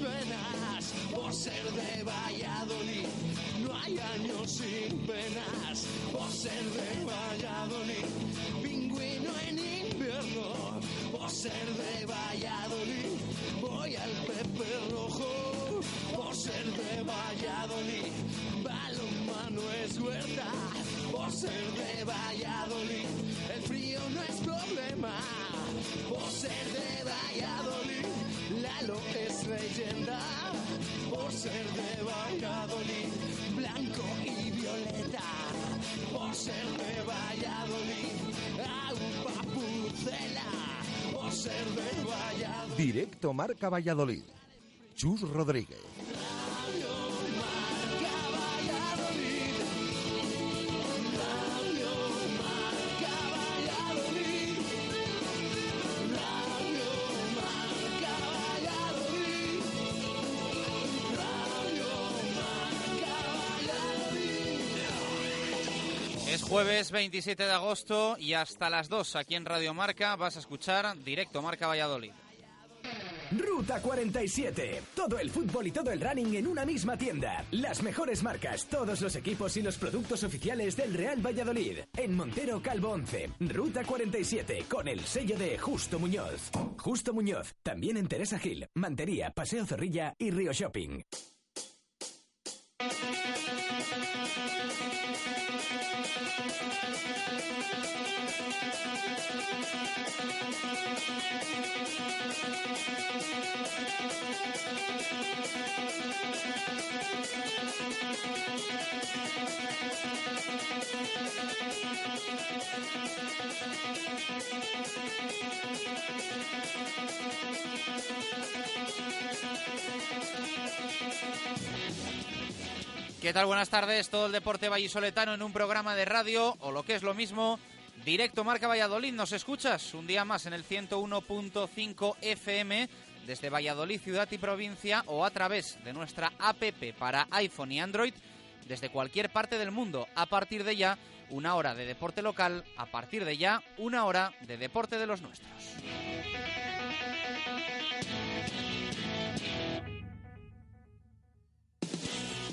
Venas. Por ser de Valladolid, no hay años sin penas. Por ser de Valladolid, pingüino en invierno. Por ser de Valladolid, voy al Pepe Rojo. Por ser de Valladolid, balonmano es huerta. Por ser de Valladolid, el frío no es problema. Por ser de Valladolid, Lalo es leyenda. Por ser de Valladolid, blanco y violeta. Por ser de Valladolid, agua pucela. Por ser de Valladolid. Directo Marca Valladolid. Chus Rodríguez. Jueves 27 de agosto y hasta las 2 aquí en Radio Marca vas a escuchar Directo Marca Valladolid. Ruta 47. Todo el fútbol y todo el running en una misma tienda. Las mejores marcas, todos los equipos y los productos oficiales del Real Valladolid. En Montero Calvo 11. Ruta 47 con el sello de Justo Muñoz. Justo Muñoz. También en Teresa Gil, Mantería, Paseo Zorrilla y Río Shopping. ¿Qué tal? Buenas tardes. Todo el deporte vallisoletano en un programa de radio o lo que es lo mismo, Directo Marca Valladolid. ¿Nos escuchas? Un día más en el 101.5 FM desde Valladolid, ciudad y provincia o a través de nuestra APP para iPhone y Android desde cualquier parte del mundo. A partir de ya, una hora de deporte local. A partir de ya, una hora de deporte de los nuestros.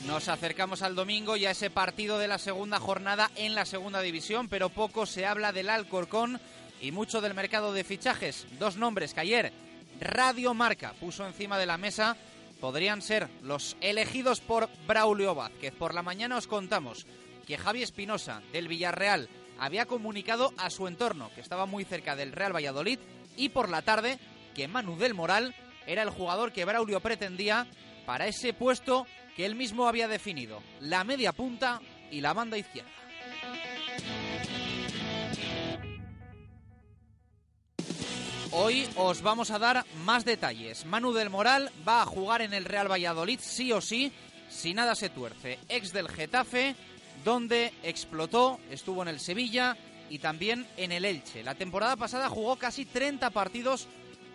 Nos acercamos al domingo y a ese partido de la segunda jornada en la segunda división, pero poco se habla del Alcorcón y mucho del mercado de fichajes. Dos nombres que ayer Radio Marca puso encima de la mesa podrían ser los elegidos por Braulio Vázquez. Por la mañana os contamos que Javi Espinosa del Villarreal había comunicado a su entorno que estaba muy cerca del Real Valladolid y por la tarde que Manu del Moral era el jugador que Braulio pretendía para ese puesto que él mismo había definido, la media punta y la banda izquierda. Hoy os vamos a dar más detalles. Manu del Moral va a jugar en el Real Valladolid sí o sí, si nada se tuerce. Ex del Getafe, donde explotó, estuvo en el Sevilla y también en el Elche. La temporada pasada jugó casi 30 partidos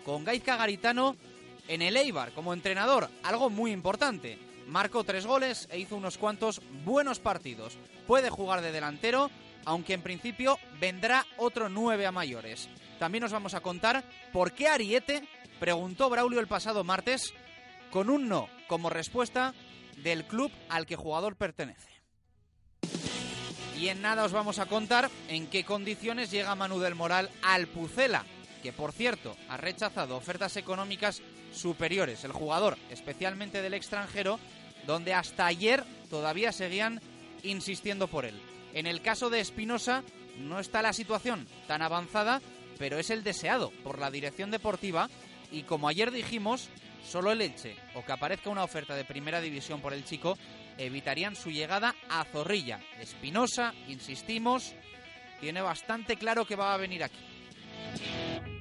con Gaizka Garitano en el Eibar como entrenador, algo muy importante. Marcó tres goles e hizo unos cuantos buenos partidos. Puede jugar de delantero, aunque en principio vendrá otro nueve a mayores. También os vamos a contar por qué Ariete preguntó Braulio el pasado martes con un no como respuesta del club al que jugador pertenece. Y en nada os vamos a contar en qué condiciones llega Manu del Moral al Pucela, que por cierto ha rechazado ofertas económicas superiores. El jugador, especialmente del extranjero, donde hasta ayer todavía seguían insistiendo por él. En el caso de Espinosa no está la situación tan avanzada, pero es el deseado por la dirección deportiva y como ayer dijimos, solo el Elche o que aparezca una oferta de primera división por el chico evitarían su llegada a Zorrilla. Espinosa, insistimos, tiene bastante claro que va a venir aquí.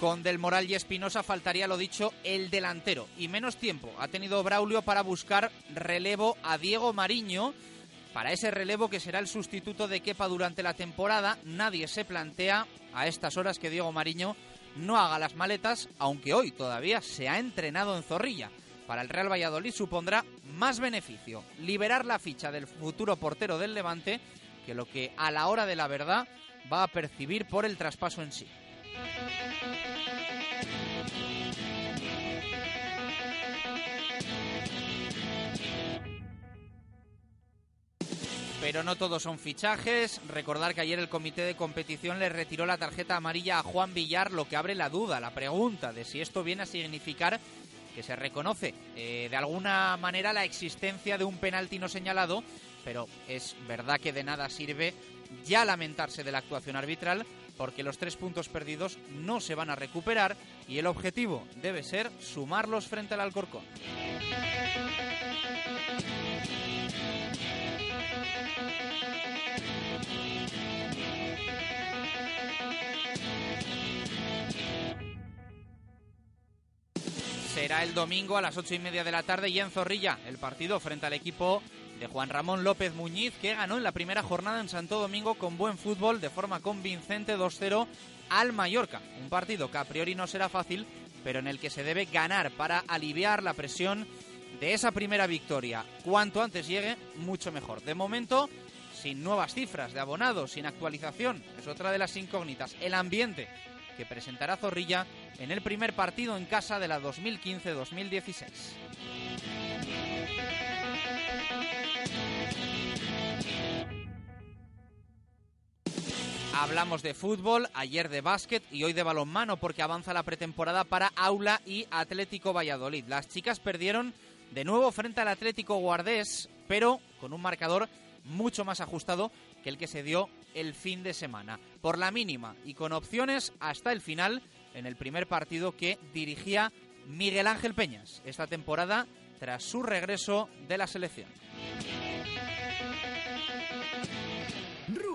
Con Del Moral y Espinosa faltaría lo dicho el delantero y menos tiempo ha tenido Braulio para buscar relevo a Diego Mariño. Para ese relevo que será el sustituto de Kepa durante la temporada, nadie se plantea a estas horas que Diego Mariño no haga las maletas, aunque hoy todavía se ha entrenado en Zorrilla. Para el Real Valladolid supondrá más beneficio liberar la ficha del futuro portero del Levante que lo que a la hora de la verdad va a percibir por el traspaso en sí. Pero no todos son fichajes. Recordar que ayer el comité de competición le retiró la tarjeta amarilla a Juan Villar, lo que abre la duda, la pregunta de si esto viene a significar que se reconoce eh, de alguna manera la existencia de un penalti no señalado, pero es verdad que de nada sirve ya lamentarse de la actuación arbitral porque los tres puntos perdidos no se van a recuperar y el objetivo debe ser sumarlos frente al Alcorcón. Será el domingo a las ocho y media de la tarde y en Zorrilla el partido frente al equipo de Juan Ramón López Muñiz, que ganó en la primera jornada en Santo Domingo con buen fútbol de forma convincente 2-0 al Mallorca. Un partido que a priori no será fácil, pero en el que se debe ganar para aliviar la presión de esa primera victoria. Cuanto antes llegue, mucho mejor. De momento, sin nuevas cifras de abonados, sin actualización, es otra de las incógnitas. El ambiente que presentará Zorrilla en el primer partido en casa de la 2015-2016. Hablamos de fútbol, ayer de básquet y hoy de balonmano porque avanza la pretemporada para Aula y Atlético Valladolid. Las chicas perdieron de nuevo frente al Atlético Guardés, pero con un marcador mucho más ajustado que el que se dio el fin de semana. Por la mínima y con opciones hasta el final en el primer partido que dirigía Miguel Ángel Peñas esta temporada tras su regreso de la selección.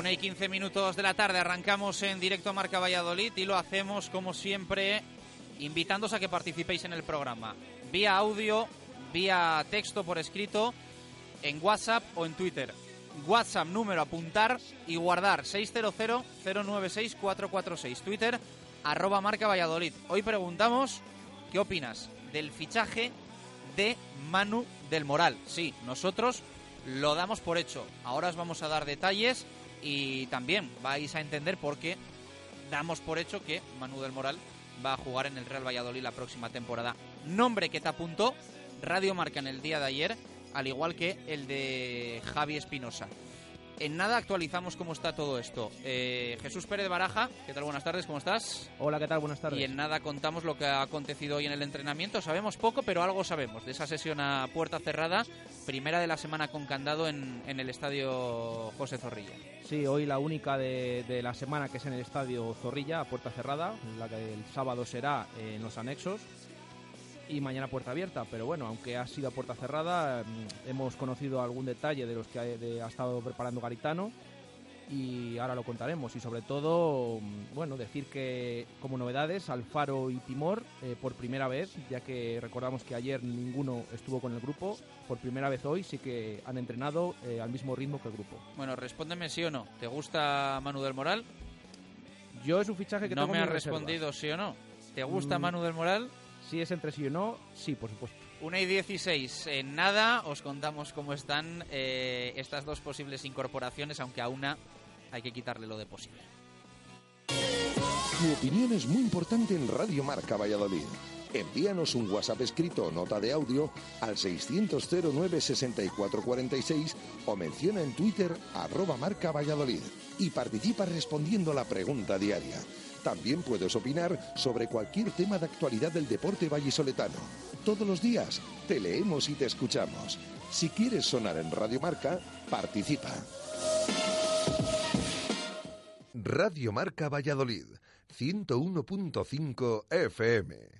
Una y 15 minutos de la tarde arrancamos en directo Marca Valladolid y lo hacemos como siempre invitándoos a que participéis en el programa. Vía audio, vía texto por escrito, en WhatsApp o en Twitter. WhatsApp número apuntar y guardar 600-096-446. Twitter arroba Marca Valladolid. Hoy preguntamos qué opinas del fichaje de Manu del Moral. Sí, nosotros lo damos por hecho. Ahora os vamos a dar detalles y también vais a entender por qué damos por hecho que Manu del Moral va a jugar en el Real Valladolid la próxima temporada. Nombre que te apuntó Radio Marca en el día de ayer, al igual que el de Javi Espinosa. En nada actualizamos cómo está todo esto. Eh, Jesús Pérez Baraja, ¿qué tal? Buenas tardes, ¿cómo estás? Hola, ¿qué tal? Buenas tardes. Y en nada contamos lo que ha acontecido hoy en el entrenamiento. Sabemos poco, pero algo sabemos de esa sesión a puerta cerrada, primera de la semana con candado en, en el estadio José Zorrilla. Sí, hoy la única de, de, la semana que es en el estadio Zorrilla, a puerta cerrada, la que el sábado será en los anexos y mañana puerta abierta. Pero bueno, aunque ha sido a puerta cerrada, hemos conocido algún detalle de los que ha, de, ha estado preparando Garitano y ahora lo contaremos. Y sobre todo, bueno, decir que como novedades, Alfaro y Timor eh, por primera vez, ya que recordamos que ayer ninguno estuvo con el grupo, por primera vez hoy sí que han entrenado eh, al mismo ritmo que el grupo. Bueno, respóndeme sí o no. ¿Te gusta Manu del Moral? Yo es un fichaje que no tengo me ha respondido sí o no. ¿Te gusta Mm. Manu del Moral? Si es entre sí o no, sí, por supuesto. 1 y 16. En nada os contamos cómo están eh, estas dos posibles incorporaciones, aunque a una hay que quitarle lo de posible. Tu opinión es muy importante en Radio Marca Valladolid. Envíanos un WhatsApp escrito o nota de audio al 600 09 64 46 o menciona en Twitter arroba marca Valladolid y participa respondiendo a la pregunta diaria. También puedes opinar sobre cualquier tema de actualidad del deporte vallisoletano. Todos los días te leemos y te escuchamos. Si quieres sonar en Radio Marca, participa. Radio Marca Valladolid, 101.5 FM.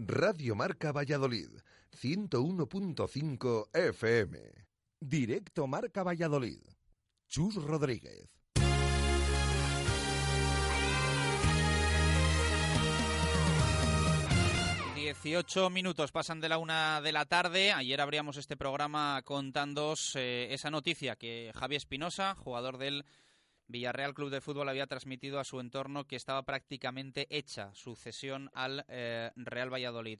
Radio Marca Valladolid, 101.5 FM. Directo Marca Valladolid. Chus Rodríguez. 18 minutos pasan de la una de la tarde. Ayer abríamos este programa contándoos eh, esa noticia que Javi Espinosa, jugador del Villarreal Club de Fútbol, había transmitido a su entorno que estaba prácticamente hecha su cesión al eh, Real Valladolid.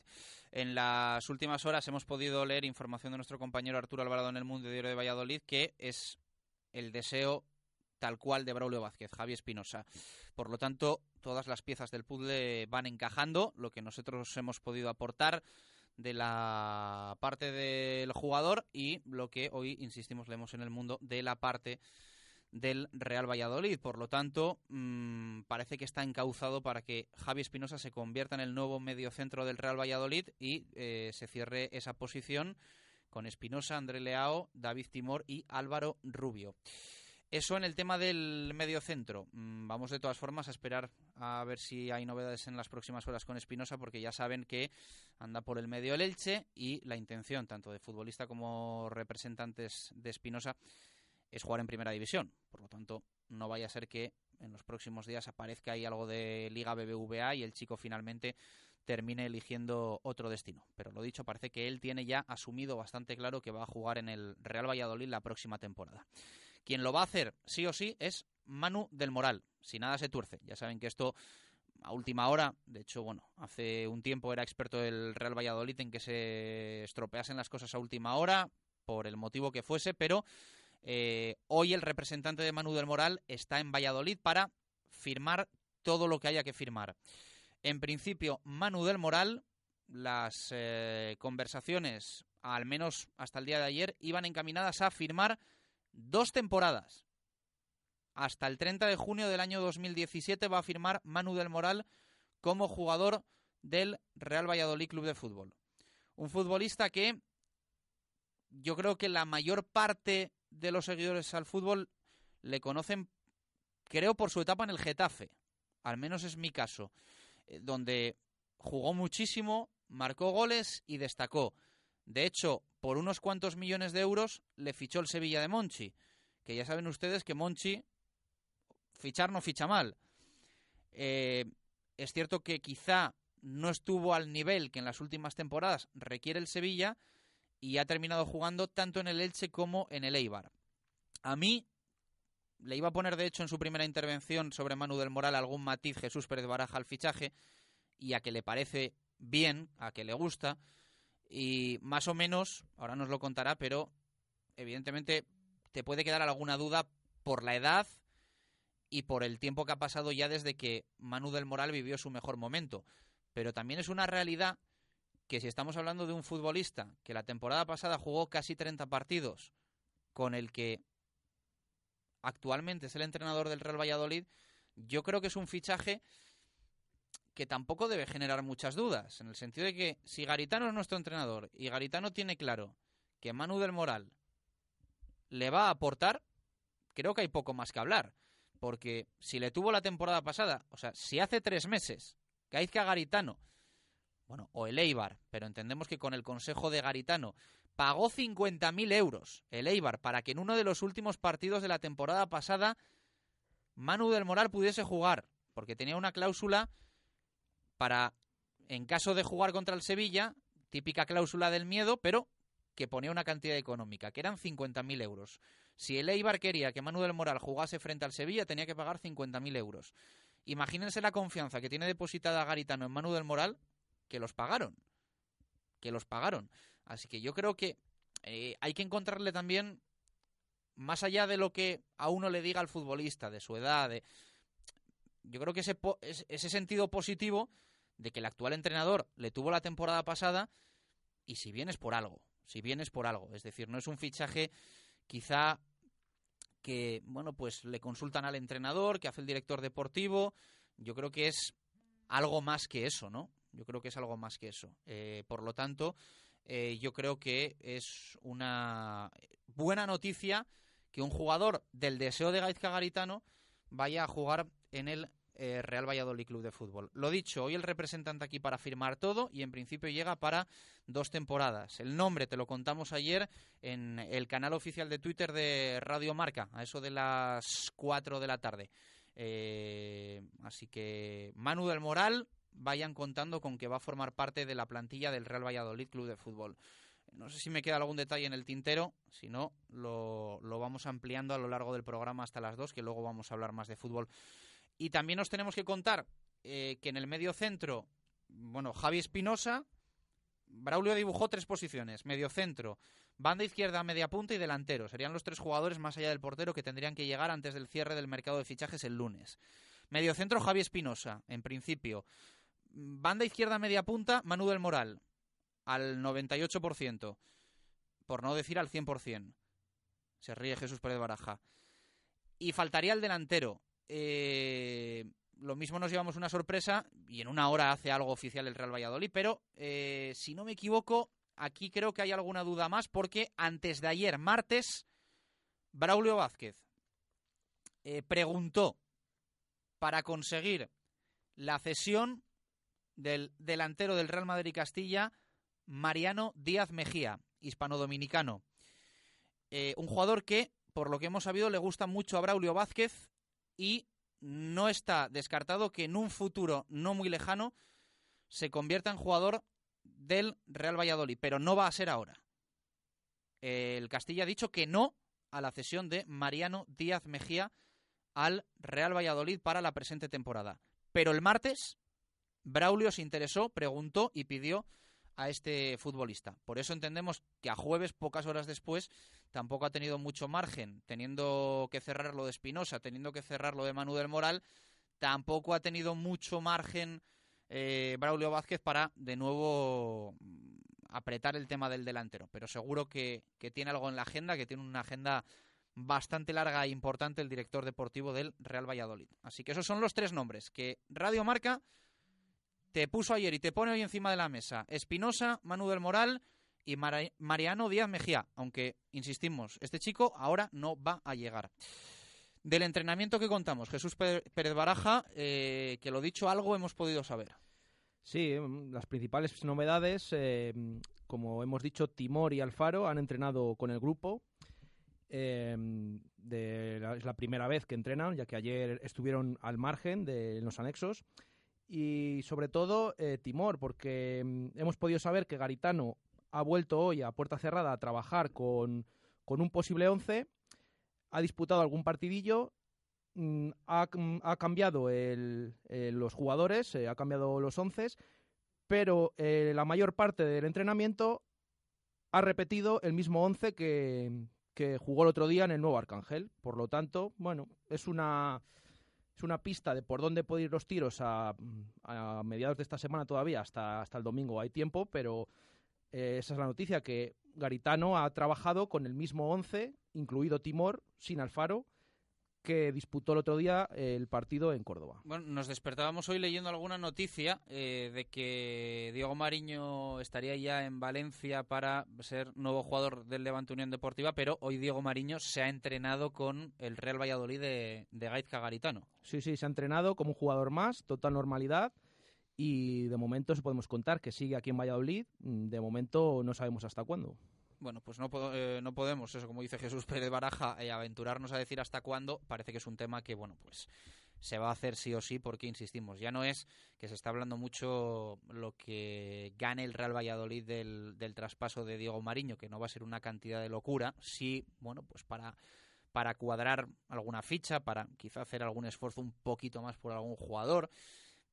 En las últimas horas hemos podido leer información de nuestro compañero Arturo Alvarado en el Mundo Diario de Valladolid que es el deseo tal cual de Braulio Vázquez, Javi Espinosa. Por lo tanto, todas las piezas del puzzle van encajando, lo que nosotros hemos podido aportar de la parte del jugador y lo que hoy, insistimos, leemos en el mundo de la parte del Real Valladolid. Por lo tanto, mmm, parece que está encauzado para que Javi Espinosa se convierta en el nuevo mediocentro del Real Valladolid y eh, se cierre esa posición con Espinosa, André Leao, David Timor y Álvaro Rubio. Eso en el tema del medio centro. Mm, Vamos de todas formas a esperar a ver si hay novedades en las próximas horas con Espinosa, porque ya saben que anda por el medio el Elche y la intención, tanto de futbolista como representantes de Espinosa, es jugar en primera división. Por lo tanto, no vaya a ser que en los próximos días aparezca ahí algo de Liga BBVA y el chico finalmente termine eligiendo otro destino. Pero lo dicho, parece que él tiene ya asumido bastante claro que va a jugar en el Real Valladolid la próxima temporada. Quien lo va a hacer, sí o sí, es Manu del Moral. Si nada se tuerce. Ya saben que esto a última hora, de hecho, bueno, hace un tiempo era experto del Real Valladolid en que se estropeasen las cosas a última hora, por el motivo que fuese, pero eh, hoy el representante de Manu del Moral está en Valladolid para firmar todo lo que haya que firmar. En principio, Manu del Moral, las eh, conversaciones, al menos hasta el día de ayer, iban encaminadas a firmar dos temporadas. Hasta el 30 de junio del año 2017 va a firmar Manu del Moral como jugador del Real Valladolid Club de Fútbol. Un futbolista que yo creo que la mayor parte de los seguidores al fútbol le conocen, creo, por su etapa en el Getafe. Al menos es mi caso. Eh, donde jugó muchísimo, marcó goles y destacó. De hecho, por unos cuantos millones de euros le fichó el Sevilla de Monchi. Que ya saben ustedes que Monchi, fichar no ficha mal. Eh, es cierto que quizá no estuvo al nivel que en las últimas temporadas requiere el Sevilla y ha terminado jugando tanto en el Elche como en el Eibar. A mí le iba a poner, de hecho, en su primera intervención sobre Manu del Moral algún matiz Jesús Pérez Baraja al fichaje y a que le parece bien, a que le gusta. Y más o menos, ahora nos lo contará, pero evidentemente te puede quedar alguna duda por la edad y por el tiempo que ha pasado ya desde que Manu del Moral vivió su mejor momento. Pero también es una realidad que si estamos hablando de un futbolista que la temporada pasada jugó casi 30 partidos, con el que actualmente es el entrenador del Real Valladolid, yo creo que es un fichaje que tampoco debe generar muchas dudas, en el sentido de que si Garitano es nuestro entrenador y Garitano tiene claro que Manu del Moral le va a aportar, creo que hay poco más que hablar. Porque si le tuvo la temporada pasada, o sea, si hace tres meses Gaizka Garitano, bueno, o el Eibar, pero entendemos que con el consejo de Garitano pagó 50.000 euros el Eibar para que en uno de los últimos partidos de la temporada pasada Manu del Moral pudiese jugar, porque tenía una cláusula para, en caso de jugar contra el Sevilla, típica cláusula del miedo, pero que ponía una cantidad económica, que eran 50.000 euros. Si el Eibar quería que Manu del Moral jugase frente al Sevilla, tenía que pagar 50.000 euros. Imagínense la confianza que tiene depositada Garitano en Manu del Moral, que los pagaron. Que los pagaron. Así que yo creo que eh, hay que encontrarle también, más allá de lo que a uno le diga al futbolista, de su edad, yo creo que ese, ese sentido positivo de que el actual entrenador le tuvo la temporada pasada y si bien es por algo, si bien es por algo, es decir, no es un fichaje quizá que, bueno, pues le consultan al entrenador, que hace el director deportivo, yo creo que es algo más que eso, ¿no? Yo creo que es algo más que eso. Eh, por lo tanto, eh, yo creo que es una buena noticia que un jugador del deseo de Gaizka Garitano vaya a jugar en el eh, Real Valladolid Club de Fútbol. Lo dicho, hoy el representante aquí para firmar todo y en principio llega para dos temporadas. El nombre te lo contamos ayer en el canal oficial de Twitter de Radio Marca, a eso de las 4 de la tarde. Así que Manu del Moral, vayan contando con que va a formar parte de la plantilla del Real Valladolid Club de Fútbol. No sé si me queda algún detalle en el tintero, si no, lo, vamos ampliando a lo largo del programa hasta las dos, que luego vamos a hablar más de fútbol. Y también nos tenemos que contar eh, que en el medio centro, bueno, Javi Espinosa, Braulio dibujó tres posiciones, medio centro, banda izquierda, media punta y delantero. Serían los tres jugadores más allá del portero que tendrían que llegar antes del cierre del mercado de fichajes el lunes. Medio centro, Javi Espinosa, en principio. Banda izquierda media punta, Manu del Moral, al 98%, por no decir al 100%. Se ríe Jesús Pérez Baraja. Y faltaría el delantero. Eh, lo mismo nos llevamos una sorpresa y en una hora hace algo oficial el Real Valladolid, pero eh, si no me equivoco, aquí creo que hay alguna duda más porque antes de ayer, martes, Braulio Vázquez eh, preguntó para conseguir la cesión del delantero del Real Madrid Castilla, Mariano Díaz Mejía, hispano-dominicano. Eh, un jugador que, por lo que hemos sabido, le gusta mucho a Braulio Vázquez y no está descartado que en un futuro no muy lejano se convierta en jugador del Real Valladolid, pero no va a ser ahora. El Castilla ha dicho que no a la cesión de Mariano Díaz Mejía al Real Valladolid para la presente temporada. Pero el martes Braulio se interesó, preguntó y pidió a este futbolista. Por eso entendemos que a jueves, pocas horas después, tampoco ha tenido mucho margen, teniendo que cerrar lo de Espinosa, teniendo que cerrar lo de Manu del Moral, tampoco ha tenido mucho margen eh, Braulio Vázquez para de nuevo mm, apretar el tema del delantero. Pero seguro que, que tiene algo en la agenda, que tiene una agenda bastante larga e importante el director deportivo del Real Valladolid. Así que esos son los tres nombres que Radio Marca te puso ayer y te pone hoy encima de la mesa Espinosa, Manu del Moral y Mariano Díaz Mejía, aunque, insistimos, este chico ahora no va a llegar. Del entrenamiento que contamos, Jesús Pérez Baraja, eh, que lo dicho algo hemos podido saber. Sí, mm, las principales novedades, eh, como hemos dicho, Timor y Alfaro han entrenado con el grupo. Eh, es la primera vez que entrenan, ya que ayer estuvieron al margen de los anexos y sobre todo eh, Timor, porque mm, hemos podido saber que Garitano ha vuelto hoy a puerta cerrada a trabajar con, un posible 11, ha disputado algún partidillo, mm, mm, ha, cambiado el, los jugadores, eh, ha cambiado los 11, pero eh, la mayor parte del entrenamiento ha repetido el mismo 11 que, que jugó el otro día en el nuevo Arcángel. Por lo tanto, bueno, es una es una pista de por dónde pueden ir los tiros a, mediados de esta semana todavía, hasta, hasta el domingo. Hay tiempo, pero eh, esa es la noticia, que Garitano ha trabajado con el mismo 11, incluido Timor, sin Alfaro, que disputó el otro día el partido en Córdoba. Bueno, nos despertábamos hoy leyendo alguna noticia eh, de que Diego Mariño estaría ya en Valencia para ser nuevo jugador del Levante Unión Deportiva, pero hoy Diego Mariño se ha entrenado con el Real Valladolid de, de Gaizka Garitano. Sí, sí, se ha entrenado como un jugador más, total normalidad. Y de momento se podemos contar que sigue aquí en Valladolid. De momento no sabemos hasta cuándo bueno, pues no, eh, no podemos, eso como dice Jesús Pérez Baraja, eh, aventurarnos a decir hasta cuándo, parece que es un tema que, bueno, pues se va a hacer sí o sí porque, insistimos, ya no es que se está hablando mucho lo que gane el Real Valladolid del, del traspaso de Diego Mariño, que no va a ser una cantidad de locura, sí, bueno, pues para para cuadrar alguna ficha, para quizá hacer algún esfuerzo un poquito más por algún jugador,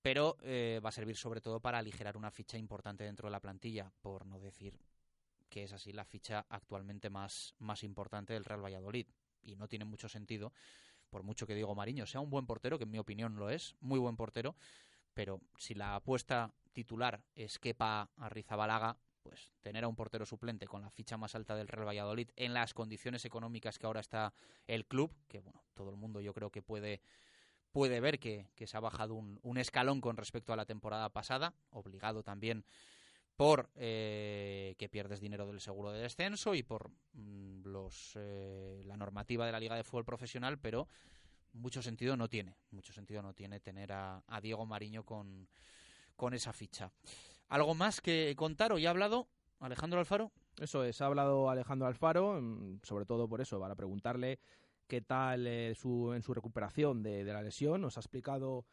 pero eh, va a servir sobre todo para aligerar una ficha importante dentro de la plantilla, por no decir que es así la ficha actualmente más, más importante del Real Valladolid. Y no tiene mucho sentido, por mucho que Diego Mariño sea un buen portero, que en mi opinión lo es, muy buen portero, pero si la apuesta titular es Kepa Arrizabalaga, pues tener a un portero suplente con la ficha más alta del Real Valladolid en las condiciones económicas que ahora está el club, que bueno, todo el mundo yo creo que puede puede ver que, que se ha bajado un escalón con respecto a la temporada pasada, obligado también por eh, que pierdes dinero del seguro de descenso y por mm, los, eh, la normativa de la Liga de Fútbol Profesional, pero mucho sentido no tiene, mucho sentido no tiene tener a, Diego Mariño con, con esa ficha. ¿Algo más que contar? ¿O ya ha hablado Alejandro Alfaro? Eso es, ha hablado Alejandro Alfaro, mm, sobre todo por eso, para preguntarle qué tal eh, su, en su recuperación de, de la lesión. Nos ha explicado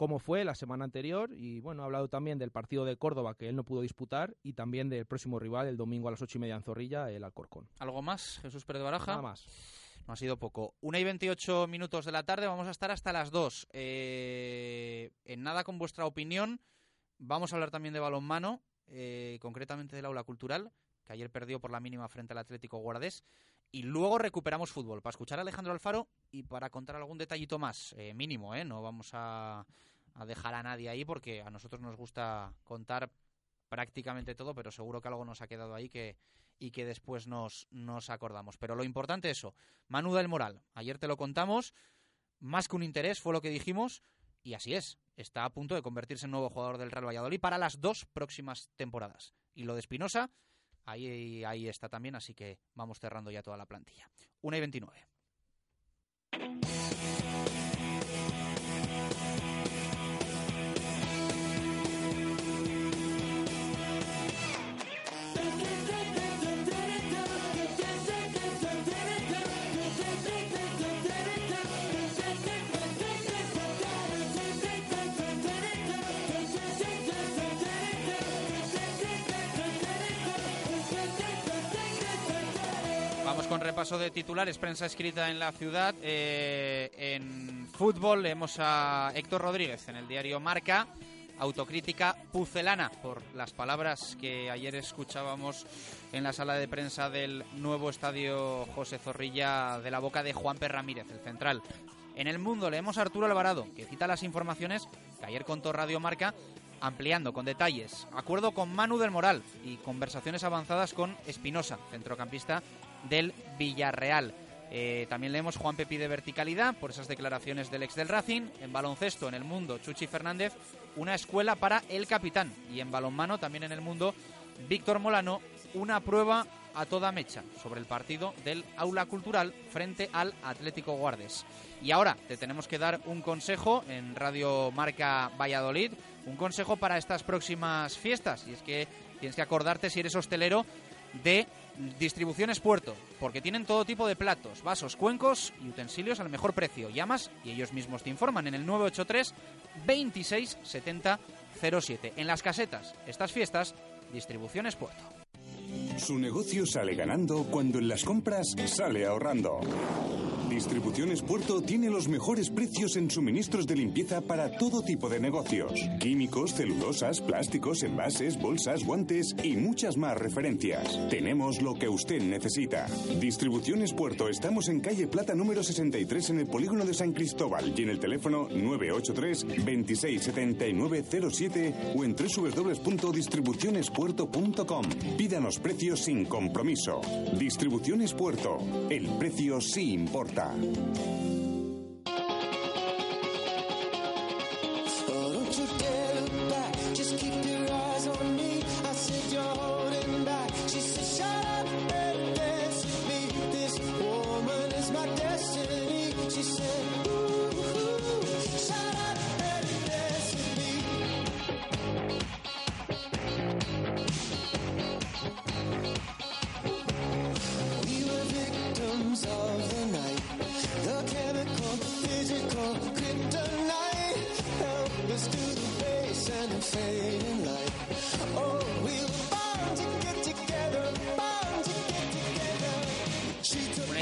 cómo fue la semana anterior y bueno, ha hablado también del partido de Córdoba que él no pudo disputar y también del próximo rival el domingo a las ocho y media en Zorrilla, el Alcorcón. ¿Algo más, Jesús Pérez Baraja? Nada más. No ha sido poco. Una y veintiocho minutos de la tarde, vamos a estar hasta las dos. Eh, en nada con vuestra opinión, vamos a hablar también de balonmano, eh, concretamente del aula cultural, que ayer perdió por la mínima frente al Atlético Guardés. Y luego recuperamos fútbol para escuchar a Alejandro Alfaro y para contar algún detallito más, eh, mínimo, ¿eh? No vamos a, a dejar a nadie ahí porque a nosotros nos gusta contar prácticamente todo, pero seguro que algo nos ha quedado ahí que, y que después nos, nos acordamos. Pero lo importante es eso, Manu del Moral, ayer te lo contamos, más que un interés fue lo que dijimos, y así es, está a punto de convertirse en nuevo jugador del Real Valladolid para las dos próximas temporadas. Y lo de Espinosa, ahí, ahí está también, así que vamos cerrando ya toda la plantilla. 1 y 29. Con repaso de titulares, prensa escrita en la ciudad. Eh, en fútbol leemos a Héctor Rodríguez en el diario Marca. Autocrítica pucelana por las palabras que ayer escuchábamos en la sala de prensa del nuevo estadio José Zorrilla de la boca de Juan P. Ramírez, el central. En el mundo leemos a Arturo Alvarado, que cita las informaciones que ayer contó Radio Marca ampliando con detalles. Acuerdo con Manu del Moral y conversaciones avanzadas con Espinosa, centrocampista del Villarreal. Eh, también leemos Juan Pepi de verticalidad por esas declaraciones del ex del Racing. En baloncesto, en el mundo, Chuchi Fernández, una escuela para el capitán. Y en balonmano, también en el mundo, Víctor Molano, una prueba a toda mecha sobre el partido del Aula Cultural frente al Atlético Guardes. Y ahora te tenemos que dar un consejo en Radio Marca Valladolid, un consejo para estas próximas fiestas. Y es que tienes que acordarte si eres hostelero de Distribuciones Puerto, porque tienen todo tipo de platos, vasos, cuencos y utensilios al mejor precio. Llamas y ellos mismos te informan en el 983 26 70 07. En las casetas, estas fiestas, Distribuciones Puerto. Su negocio sale ganando cuando en las compras sale ahorrando. Distribuciones Puerto tiene los mejores precios en suministros de limpieza para todo tipo de negocios. Químicos, celulosas, plásticos, envases, bolsas, guantes y muchas más referencias. Tenemos lo que usted necesita. Distribuciones Puerto. Estamos en calle Plata número 63 en el polígono de San Cristóbal y en el teléfono 983 267907 o en www.distribucionespuerto.com. Pídanos precios sin compromiso. Distribuciones Puerto. El precio sí importa. are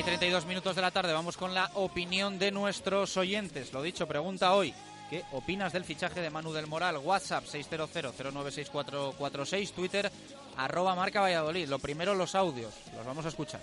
32 minutos de la tarde, vamos con la opinión de nuestros oyentes. Lo dicho, pregunta hoy. ¿Qué opinas del fichaje de Manu del Moral? WhatsApp 600-096446, Twitter arroba marca Valladolid. Lo primero, los audios. Los vamos a escuchar.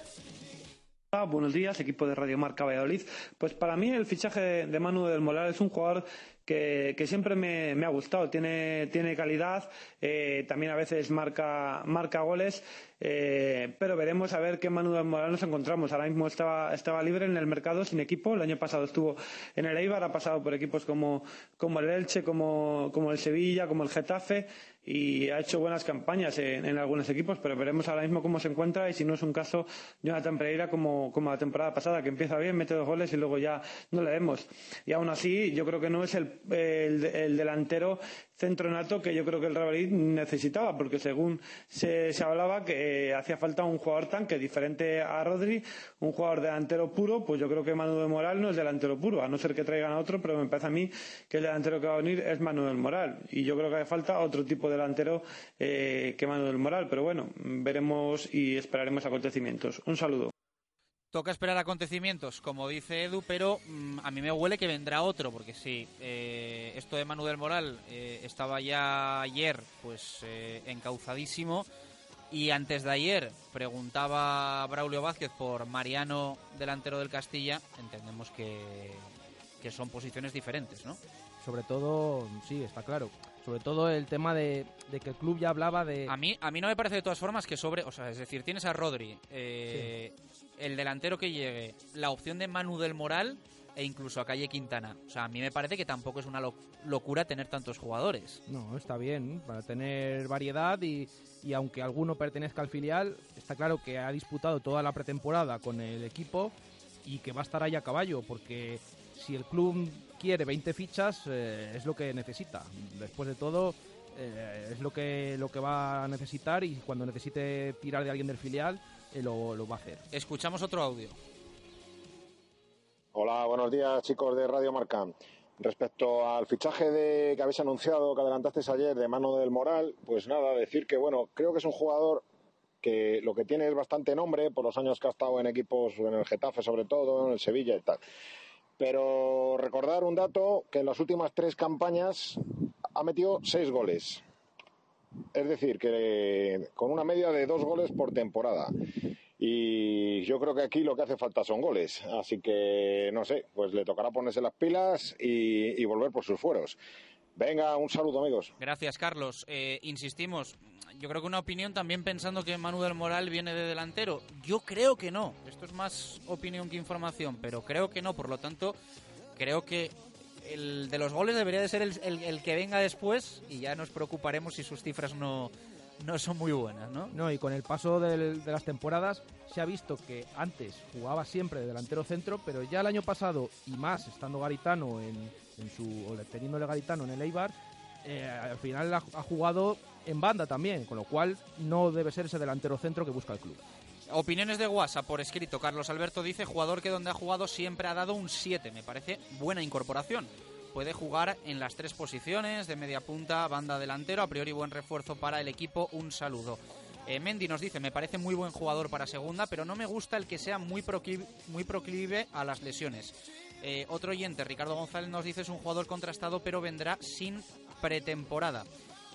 Buenos días, equipo de Radio Marca Valladolid. Pues para mí el fichaje de, Manu del Moral es un jugador que, siempre me, me ha gustado. Tiene, tiene calidad, eh, también a veces marca, marca goles, eh, pero veremos a ver qué Manu del Moral nos encontramos. Ahora mismo estaba, estaba libre en el mercado sin equipo. El año pasado estuvo en el Eibar, ha pasado por equipos como, como el Elche, como, como el Sevilla, como el Getafe y ha hecho buenas campañas en, algunos equipos, pero veremos ahora mismo cómo se encuentra y si no es un caso Jonathan Pereira como, como la temporada pasada, que empieza bien, mete dos goles y luego ya no le vemos. Y aún así, yo creo que no es el, el delantero centro nato que yo creo que el Real Madrid necesitaba, porque según se, se hablaba que eh, hacía falta un jugador tanque diferente a Rodri, un jugador delantero puro, pues yo creo que Manu del Moral no es delantero puro, a no ser que traigan a otro, pero me parece a mí que el delantero que va a venir es Manu del Moral, y yo creo que hace falta otro tipo de delantero eh, que Manu del Moral, pero bueno, veremos y esperaremos acontecimientos. Un saludo. Toca esperar acontecimientos, como dice Edu, pero mm, a mí me huele que vendrá otro, porque sí, eh, esto de Manu del Moral eh, estaba ya ayer pues eh, encauzadísimo y antes de ayer preguntaba Braulio Vázquez por Mariano, delantero del Castilla, entendemos que, que son posiciones diferentes, ¿no? Sobre todo, sí, está claro. Sobre todo el tema de, de que el club ya hablaba de... A mí, a mí no me parece de todas formas que sobre, o sea, es decir, tienes a Rodri, eh, el delantero que llegue, la opción de Manu del Moral e incluso a Calle Quintana. O sea, a mí me parece que tampoco es una lo- locura tener tantos jugadores. No, está bien, para tener variedad y, y aunque alguno pertenezca al filial, está claro que ha disputado toda la pretemporada con el equipo y que va a estar ahí a caballo, porque si el club quiere 20 fichas, eh, es lo que necesita. Después de todo, eh, es lo que, lo que va a necesitar y cuando necesite tirar de alguien del filial, lo, lo va a hacer. Escuchamos otro audio. Hola, buenos días chicos de Radio Marca. Respecto al fichaje de, que habéis anunciado, que adelantasteis ayer de mano del Moral, pues nada, decir que bueno, creo que es un jugador que lo que tiene es bastante nombre por los años que ha estado en equipos, en el Getafe sobre todo, en el Sevilla y tal. Pero recordar un dato, que en las últimas tres campañas ha metido seis goles. Es decir, que con una media de dos goles por temporada. Y yo creo que aquí lo que hace falta son goles. Así que, no sé, pues le tocará ponerse las pilas y, volver por sus fueros. Venga, un saludo, amigos. Gracias, Carlos. Eh, insistimos, yo creo que una opinión también pensando que Manu del Moral viene de delantero. Yo creo que no. Esto es más opinión que información, pero creo que no. Por lo tanto, creo que el de los goles debería de ser el, el- que venga después y ya nos preocuparemos si sus cifras no, no son muy buenas, ¿no? No, y con el paso del- de las temporadas se ha visto que antes jugaba siempre de delantero centro, pero ya el año pasado, y más estando Garitano en, en su, o teniéndole Garitano en el Eibar, eh, al final ha jugado en banda también, con lo cual no debe ser ese delantero centro que busca el club. Opiniones de WhatsApp por escrito. Carlos Alberto dice, jugador que donde ha jugado siempre ha dado un 7. Me parece buena incorporación. Puede jugar en las tres posiciones, de media punta, banda delantero. A priori buen refuerzo para el equipo. Un saludo. Eh, Mendy nos dice, me parece muy buen jugador para segunda, pero no me gusta el que sea muy proclive, muy proclive a las lesiones. Eh, otro oyente, Ricardo González, nos dice, es un jugador contrastado, pero vendrá sin pretemporada.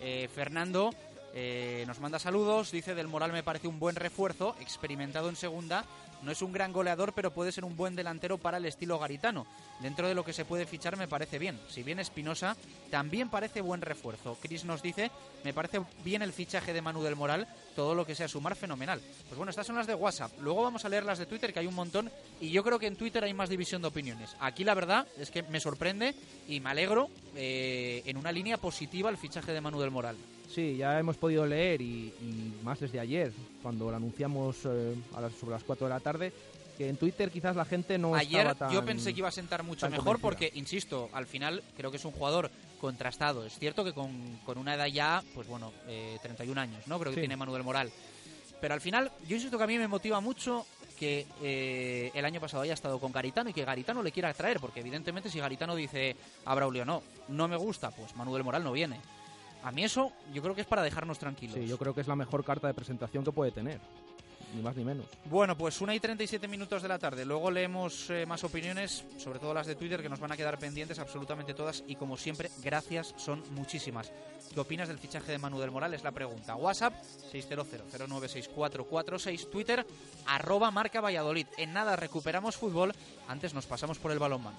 Eh, Fernando eh, nos manda saludos, dice del Moral me parece un buen refuerzo, experimentado en segunda, no es un gran goleador, pero puede ser un buen delantero para el estilo garitano. Dentro de lo que se puede fichar me parece bien. Si bien Espinosa, también parece buen refuerzo. Chris nos dice, me parece bien el fichaje de Manu del Moral, todo lo que sea sumar fenomenal. Pues bueno, estas son las de WhatsApp. Luego vamos a leer las de Twitter, que hay un montón, y yo creo que en Twitter hay más división de opiniones. Aquí la verdad es que me sorprende y me alegro eh, en una línea positiva el fichaje de Manu del Moral. Sí, ya hemos podido leer y, y más desde ayer, cuando lo anunciamos eh, a las, sobre las 4 de la tarde, que en Twitter quizás la gente no Ayer estaba tan... yo pensé que iba a sentar mucho mejor convencida. porque, insisto, al final creo que es un jugador contrastado. Es cierto que con, con una edad ya, pues bueno, eh, 31 años, ¿no? Creo que Sí. tiene Manuel Moral. Pero al final, yo insisto que a mí me motiva mucho que eh, el año pasado haya estado con Garitano y que Garitano le quiera traer, porque evidentemente si Garitano dice a Braulio no, no me gusta, pues Manuel Moral no viene. A mí eso yo creo que es para dejarnos tranquilos. Sí, yo creo que es la mejor carta de presentación que puede tener, ni más ni menos. Bueno, pues una y 37 minutos de la tarde. Luego leemos eh, más opiniones, sobre todo las de Twitter, que nos van a quedar pendientes absolutamente todas. Y como siempre, gracias, son muchísimas. ¿Qué opinas del fichaje de Manu del Moral? Es la pregunta. WhatsApp 600-096446. Twitter arroba marca Valladolid. En nada recuperamos fútbol. Antes nos pasamos por el balonmano.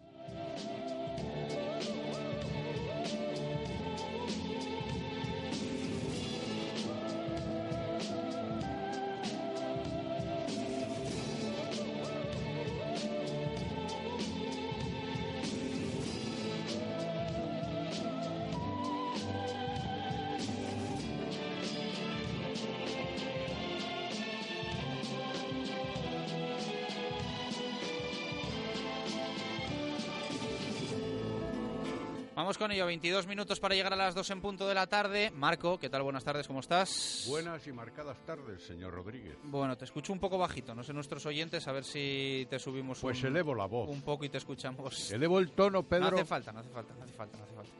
Con ello. 22 minutos para llegar a las 2 en punto de la tarde. Marco, ¿qué tal? Buenas tardes, ¿cómo estás? Buenas y marcadas tardes, señor Rodríguez. Bueno, te escucho un poco bajito. No sé nuestros oyentes, a ver si te subimos Pues un, elevo la voz. un poco y te escuchamos. Elevo el tono, Pedro. No hace falta, no hace falta, no hace falta, no hace falta.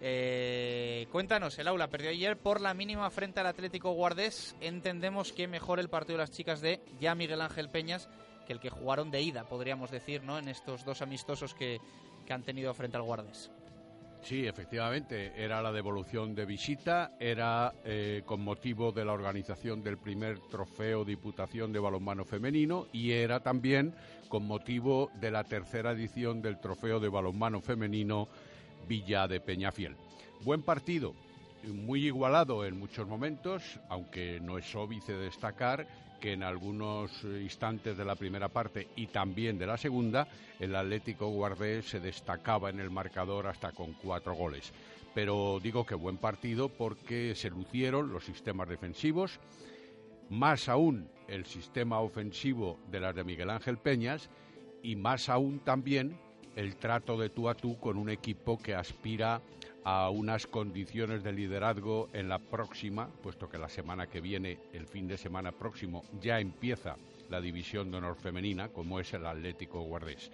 Eh, cuéntanos, el aula perdió ayer por la mínima frente al Atlético Guardés. Entendemos que mejor el partido de las chicas de ya Miguel Ángel Peñas que el que jugaron de ida, podríamos decir, ¿no? En estos dos amistosos que, que han tenido frente al Guardés. Sí, efectivamente, era la devolución de visita, era eh, con motivo de la organización del primer trofeo Diputación de Balonmano Femenino y era también con motivo de la tercera edición del trofeo de Balonmano Femenino Villa de Peñafiel. Buen partido, muy igualado en muchos momentos, aunque no es óbice destacar que en algunos instantes de la primera parte y también de la segunda, el Atlético Guardés se destacaba en el marcador hasta con cuatro goles. Pero digo que buen partido porque se lucieron los sistemas defensivos, más aún el sistema ofensivo de las de Miguel Ángel Peñas y más aún también el trato de tú a tú con un equipo que aspira a unas condiciones de liderazgo en la próxima, puesto que la semana que viene, el fin de semana próximo, ya empieza la división de honor femenina, como es el Atlético Guardés.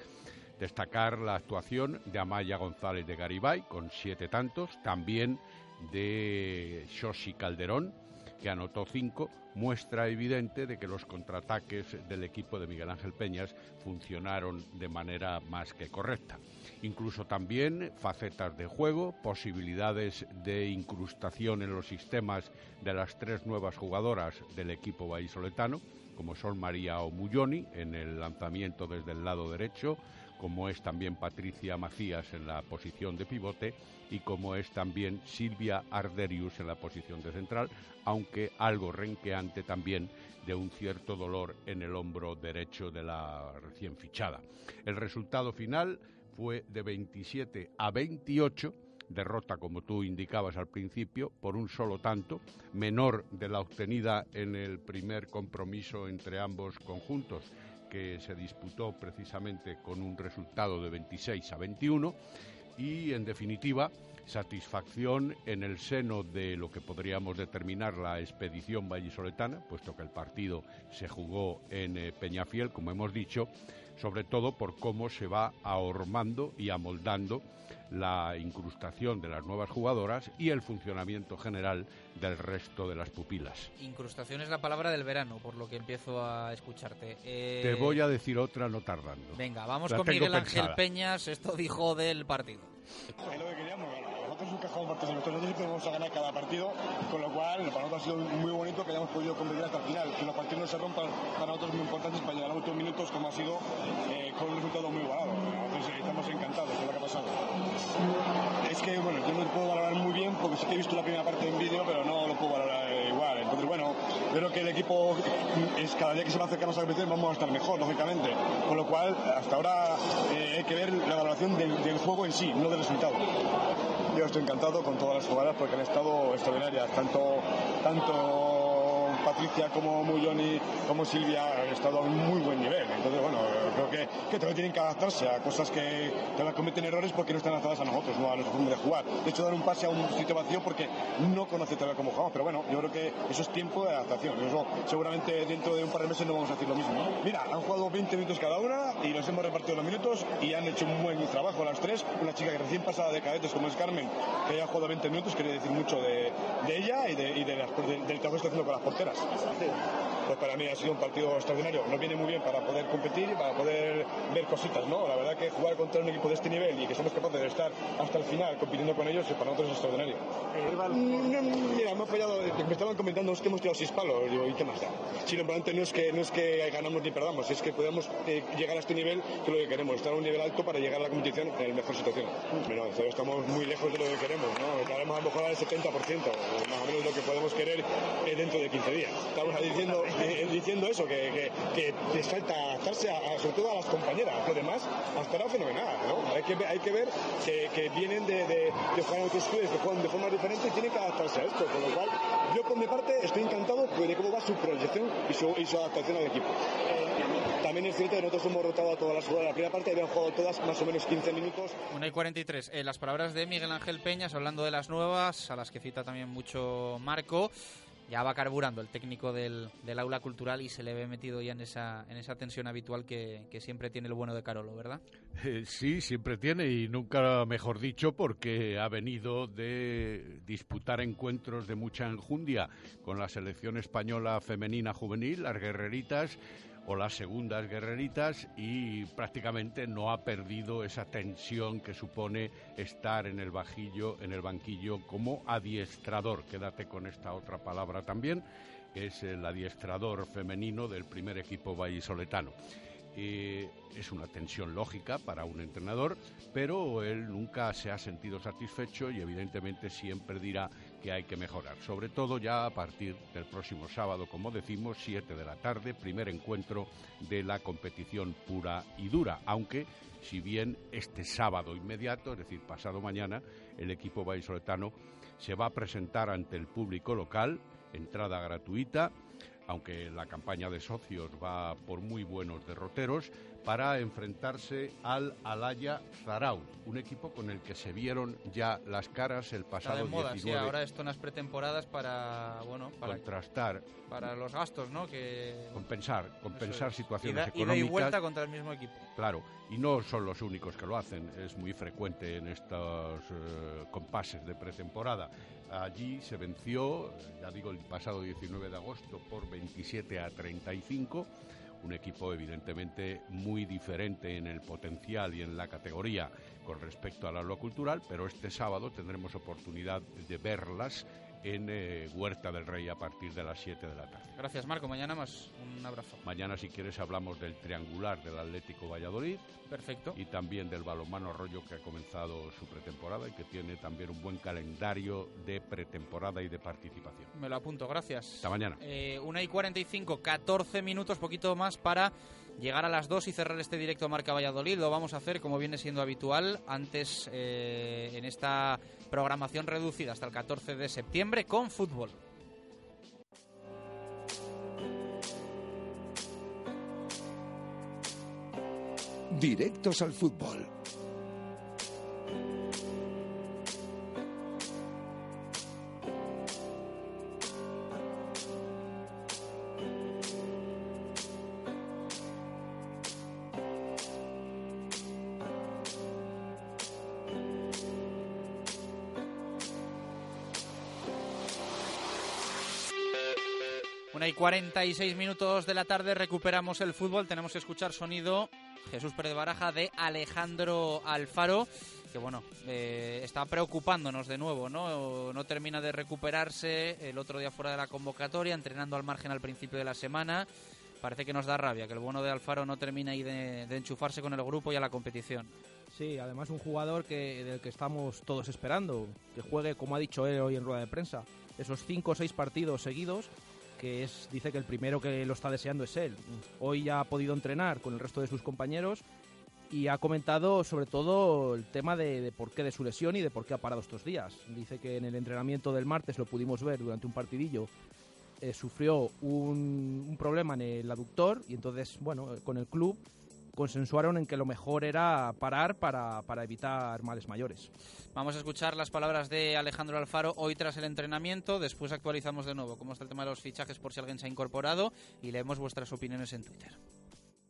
Destacar la actuación de Amaya González de Garibay, con siete tantos, también de Xosi Calderón, que anotó cinco, muestra evidente de que los contraataques del equipo de Miguel Ángel Peñas funcionaron de manera más que correcta. Incluso también facetas de juego, posibilidades de incrustación en los sistemas de las tres nuevas jugadoras del equipo vallisoletano, como son María Omulloni en el lanzamiento desde el lado derecho, como es también Patricia Macías en la posición de pivote y como es también Silvia Arderius en la posición de central, aunque algo renqueante también de un cierto dolor en el hombro derecho de la recién fichada. El resultado final fue de 27 a 28, derrota como tú indicabas al principio, por un solo tanto, menor de la obtenida en el primer compromiso entre ambos conjuntos que se disputó precisamente con un resultado de 26 a 21 y en definitiva satisfacción en el seno de lo que podríamos determinar la expedición vallisoletana, puesto que el partido se jugó en eh, Peñafiel, como hemos dicho, sobre todo por cómo se va ahormando y amoldando la incrustación de las nuevas jugadoras y el funcionamiento general del resto de las pupilas. Incrustación es la palabra del verano, por lo que empiezo a escucharte. Eh, Te voy a decir otra no tardando. Venga, vamos La con Miguel Ángel pensada. Peñas. Esto dijo del partido. Es lo que queríamos ganar. Nosotros es un cajón fuerte. Nosotros siempre vamos a ganar cada partido, con lo cual para nosotros ha sido muy bonito que hayamos podido competir hasta el final. Que los partidos no se rompan para nosotros muy importantes para llegar a últimos minutos, como ha sido eh, con un resultado muy igualado. Entonces estamos encantados de lo que ha pasado. Es que, bueno, yo no lo puedo valorar muy bien porque sí que he visto la primera parte en vídeo, pero no lo puedo valorar igual. Entonces, bueno, creo que el equipo es cada día que se va a la competición vamos a estar mejor, lógicamente. Con lo cual, hasta ahora eh, hay que ver la valoración del juego en sí, no del resultado. Yo estoy encantado con todas las jugadoras porque han estado extraordinarias, tanto, tanto Patricia como Muyoni como Silvia han estado a un muy buen nivel. Entonces, bueno, creo que, que todavía tienen que adaptarse a cosas que todavía cometen errores porque no están adaptadas a nosotros, no a nuestra forma de jugar. De hecho, dar un pase a un sitio vacío porque no conoce todavía cómo jugamos. Pero bueno, yo creo que eso es tiempo de adaptación. Seguramente dentro de un par de meses no vamos a decir lo mismo. Mira, han jugado 20 minutos cada una y los hemos repartido los minutos y han hecho un buen trabajo las tres. Una chica que recién pasada de cadetes como es Carmen, que haya jugado 20 minutos, quiere decir mucho de, ella y, y de, del trabajo que está haciendo con las porteras. Pues para mí ha sido un partido extraordinario. Nos viene muy bien para poder competir y para poder ver cositas, ¿no? La verdad que jugar contra un equipo de este nivel y que somos capaces de estar hasta el final compitiendo con ellos, para nosotros es extraordinario. Mira, me ha fallado, me estaban comentando es que hemos tirado seis palos, digo, ¿y qué más da? Si lo importante no es que, no es que ganamos ni perdamos, es que podamos eh, llegar a este nivel que es lo que queremos, estar a un nivel alto para llegar a la competición en la mejor situación. Bueno, estamos muy lejos de lo que queremos, ¿no? Estaremos a lo mejor al 70%, o más o menos lo que podemos querer eh, dentro de 15 días. Estamos diciendo, diciendo eso, que, que, que les falta adaptarse a, a- sobre todo a las compañeras, lo demás hasta ahora fenomenal, ¿no? Hay que, hay que ver que, que vienen de, de, de jugar en otros clubes, que juegan de forma diferente y tienen que adaptarse a esto, con lo cual yo por mi parte estoy encantado de cómo va su proyección y su, y su adaptación al equipo. También es cierto que nosotros hemos rotado a todas las jugadoras. La primera parte habían jugado todas más o menos 15 minutos. 1 y 43. Eh, las palabras de Miguel Ángel Peñas hablando de las nuevas, a las que cita también mucho Marco. Ya va carburando el técnico del, del aula cultural y se le ve metido ya en esa, en esa tensión habitual que, que siempre tiene el bueno de Carolo, ¿verdad? Eh, sí, siempre tiene y nunca mejor dicho porque ha venido de disputar encuentros de mucha enjundia con la selección española femenina juvenil, las guerreritas o las segundas guerreritas y prácticamente no ha perdido esa tensión que supone estar en el bajillo, en el banquillo como adiestrador. Quédate con esta otra palabra también, que es el adiestrador femenino del primer equipo vallisoletano. Eh, es una tensión lógica para un entrenador, pero él nunca se ha sentido satisfecho y evidentemente siempre dirá que hay que mejorar. Sobre todo ya a partir del próximo sábado, como decimos, 7 de la tarde, primer encuentro de la competición pura y dura, aunque si bien este sábado inmediato, es decir, pasado mañana, el equipo vallisoletano se va a presentar ante el público local, entrada gratuita, aunque la campaña de socios va por muy buenos derroteros, para enfrentarse al Alaya Zarau, un equipo con el que se vieron ya las caras el Está pasado de moda, sí, 19 ahora esto en las pretemporadas para, bueno, para, contrastar, para los gastos, ¿no? Que, compensar, compensar es. situaciones económicas. y vuelta contra el mismo equipo. Claro, y no son los únicos que lo hacen, es muy frecuente en estos eh, compases de pretemporada. Allí se venció, ya digo, el pasado 19 de agosto por 27 a 35, un equipo evidentemente muy diferente en el potencial y en la categoría con respecto al aula cultural, pero este sábado tendremos oportunidad de verlas en eh, Huerta del Rey a partir de las 7 de la tarde. Gracias, Marco. Mañana más. Un abrazo. Mañana, si quieres, hablamos del triangular del Atlético Valladolid Perfecto. y también del balonmano Arroyo que ha comenzado su pretemporada y que tiene también un buen calendario de pretemporada y de participación. Me lo apunto, gracias. Hasta mañana. Eh, 1 y 45, 14 minutos, poquito más para llegar a las 2 y cerrar este directo Marca Valladolid. Lo vamos a hacer como viene siendo habitual antes eh, en esta programación reducida hasta el 14 de septiembre con fútbol. Directos al fútbol. 46 minutos de la tarde recuperamos el fútbol. Tenemos que escuchar sonido Jesús Pérez Baraja de Alejandro Alfaro que bueno, eh, está preocupándonos de nuevo, ¿no? No termina de recuperarse el otro día fuera de la convocatoria, entrenando al margen al principio de la semana. Parece que nos da rabia que el bueno de Alfaro no termine ahí de, enchufarse con el grupo y a la competición. Sí, además un jugador que, del que estamos todos esperando, que juegue, como ha dicho él hoy en rueda de prensa, esos cinco o seis partidos seguidos, que es, dice que el primero que lo está deseando es él. Hoy ya ha podido entrenar con el resto de sus compañeros y ha comentado sobre todo el tema de, por qué de su lesión y de por qué ha parado estos días. Dice que en el entrenamiento del martes lo pudimos ver durante un partidillo. Eh, sufrió un, un, problema en el aductor y entonces, bueno, con el club consensuaron en que lo mejor era parar para, para evitar males mayores. Vamos a escuchar las palabras de Alejandro Alfaro hoy tras el entrenamiento. Después actualizamos de nuevo cómo está el tema de los fichajes por si alguien se ha incorporado y leemos vuestras opiniones en Twitter.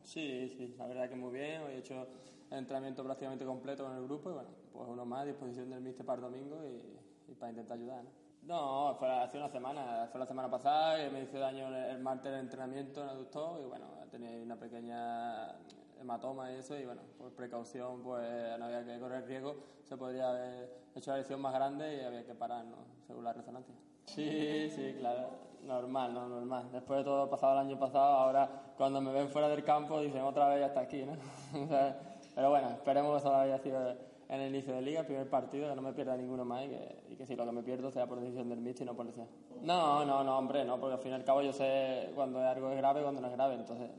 Sí, sí, la verdad que muy bien. Hoy he hecho el entrenamiento prácticamente completo con el grupo y bueno, pues uno más a disposición del míster para el domingo y, para intentar ayudar. ¿no? fue hace una semana, fue la semana pasada y me hice daño el martes el entrenamiento en el aductor y bueno, tenía una pequeña hematoma y eso y bueno, por precaución pues no había que correr riesgo, se podría haber hecho la lesión más grande y había que parar, ¿no? Según la resonancia. Sí, sí, claro. Normal, no, normal. Después de todo lo pasado el año pasado, ahora cuando me ven fuera del campo dicen otra vez ya está aquí, ¿no? Pero bueno, esperemos que solo haya sido en el inicio de liga, el primer partido, que no me pierda ninguno más y que, y que si lo que me pierdo sea por decisión del míster y no por lesión. No, no, no, hombre, no, porque al fin y al cabo yo sé cuando algo es grave cuando no es grave, entonces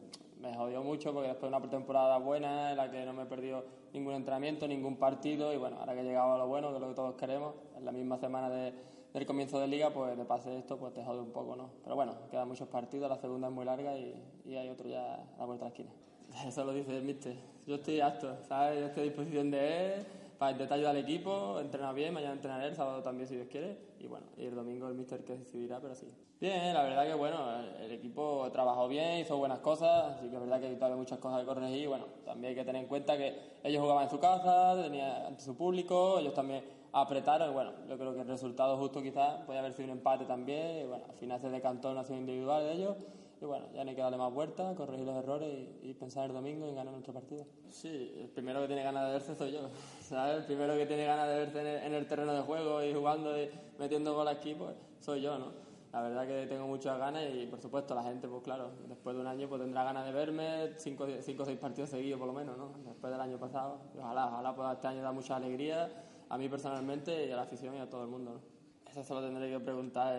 me jodió mucho porque después de una pretemporada buena en la que no me he perdido ningún entrenamiento, ningún partido y bueno, ahora que he llegado a lo bueno, que es lo que todos queremos, en la misma semana de del comienzo de liga, pues le pase esto, pues te jode un poco, ¿no? Pero bueno, quedan muchos partidos, la segunda es muy larga y, y hay otro ya a la vuelta de la esquina. Eso lo dice el. Yo estoy apto, ¿sabes? Yo estoy a disposición de él para intentar ayudar al equipo, entrenar bien, mañana entrenaré, el sábado también si Dios quiere. Y bueno, y el domingo el mister que decidirá, pero sí. Bien, la verdad que bueno, el, equipo trabajó bien, hizo buenas cosas, así que es verdad que hay todavía muchas cosas que corregir. Bueno, también hay que tener en cuenta que ellos jugaban en su casa, tenían ante su público, ellos también apretaron y bueno, yo creo que el resultado justo quizás puede haber sido un empate también y bueno, al final se decantó una acción individual de ellos y bueno, ya no hay que darle más vueltas, corregir los errores y, pensar el domingo en ganar nuestro partido. Sí, el primero que tiene ganas de verse soy yo, ¿sabes? El primero que tiene ganas de verse en el, terreno de juego y jugando y metiendo gol aquí, pues soy yo, ¿no? La verdad que tengo muchas ganas y por supuesto la gente, pues claro, después de un año pues tendrá ganas de verme cinco, cinco o seis partidos seguidos por lo menos, ¿no? Después del año pasado. ojalá, ojalá pueda este año dar mucha alegría a mí personalmente y a la afición y a todo el mundo. ¿no? Eso se lo tendré que preguntar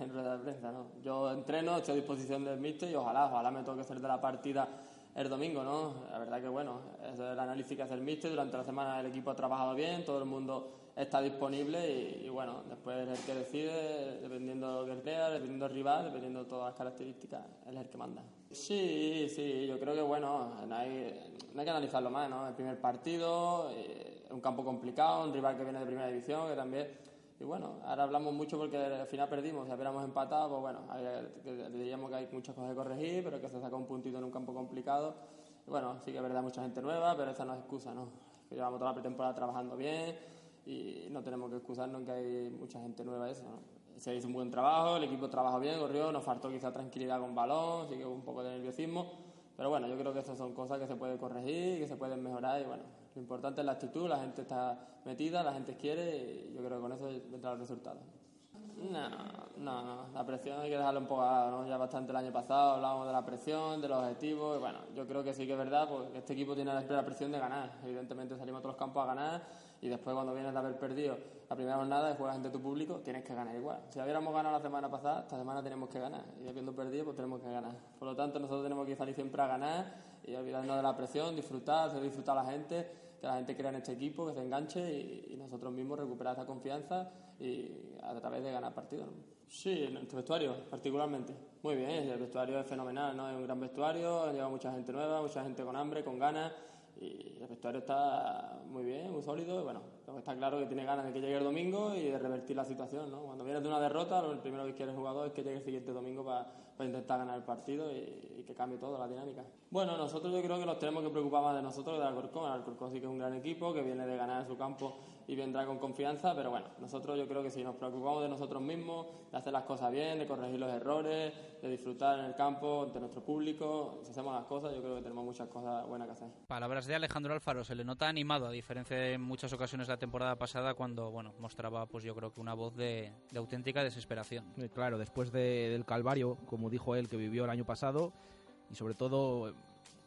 en, rueda de prensa. ¿no? Yo entreno, estoy a disposición del míster y ojalá, ojalá me toque ser de la partida el domingo. ¿no? La verdad que bueno, es el análisis que hace el míster. Durante la semana el equipo ha trabajado bien, todo el mundo está disponible y, bueno, después es el que decide, dependiendo de lo que crea, dependiendo del rival, dependiendo de todas las características, es el que manda. Sí, sí, yo creo que bueno, no hay, no hay que analizarlo más, ¿no? El primer partido, eh, un campo complicado, un rival que viene de primera división, que también... Y bueno, ahora hablamos mucho porque al final perdimos, si hubiéramos empatado, pues bueno, diríamos que hay muchas cosas que corregir, pero que se saca un puntito en un campo complicado. Y bueno, sí que es verdad, mucha gente nueva, pero esa no es excusa, ¿no? Llevamos toda la pretemporada trabajando bien y no tenemos que excusarnos que hay mucha gente nueva eso, ¿no? Se hizo un buen trabajo, el equipo trabajó bien, corrió, nos faltó quizá tranquilidad con balón, sí que hubo un poco de nerviosismo, pero bueno, yo creo que esas son cosas que se pueden corregir, que se pueden mejorar y bueno, lo importante es la actitud, la gente está metida, la gente quiere y yo creo que con eso vendrán los resultados. No, no, no, la presión hay que dejarla un poco ¿no? Ya bastante el año pasado hablábamos de la presión, de los objetivos, y bueno, yo creo que sí que es verdad, porque este equipo tiene la presión de ganar. Evidentemente salimos a todos los campos a ganar y después cuando vienes de haber perdido la primera jornada y juegas ante tu público, tienes que ganar igual. Si hubiéramos ganado la semana pasada, esta semana tenemos que ganar. Y habiendo perdido, pues tenemos que ganar. Por lo tanto, nosotros tenemos que salir siempre a ganar y olvidarnos de la presión, disfrutar, hacer disfrutar a la gente, que la gente crea en este equipo, que se enganche y, nosotros mismos recuperar esa confianza y a través de ganar partidos. Sí, en nuestro vestuario, particularmente. Muy bien, el vestuario es fenomenal, ¿no? Es un gran vestuario, lleva mucha gente nueva, mucha gente con hambre, con ganas y el vestuario está muy bien, muy sólido. Y bueno, está claro que tiene ganas de que llegue el domingo y de revertir la situación. ¿no? Cuando vienes de una derrota, lo primero que quiere el jugador es que llegue el siguiente domingo para, intentar ganar el partido y, que cambie todo la dinámica. Bueno, nosotros yo creo que nos tenemos que preocupar más de nosotros que de Alcorcón. Alcorcón sí que es un gran equipo que viene de ganar en su campo y vendrá con confianza, pero bueno, nosotros yo creo que si nos preocupamos de nosotros mismos, de hacer las cosas bien, de corregir los errores, de disfrutar en el campo, ante nuestro público, si hacemos las cosas, yo creo que tenemos muchas cosas buenas que hacer. Palabras de Alejandro Alfaro, se le nota animado, a diferencia de muchas ocasiones de la temporada pasada, cuando bueno mostraba, pues yo creo que una voz de, de auténtica desesperación. Eh, Claro, después de- del calvario, como dijo él, que vivió el año pasado, y sobre todo,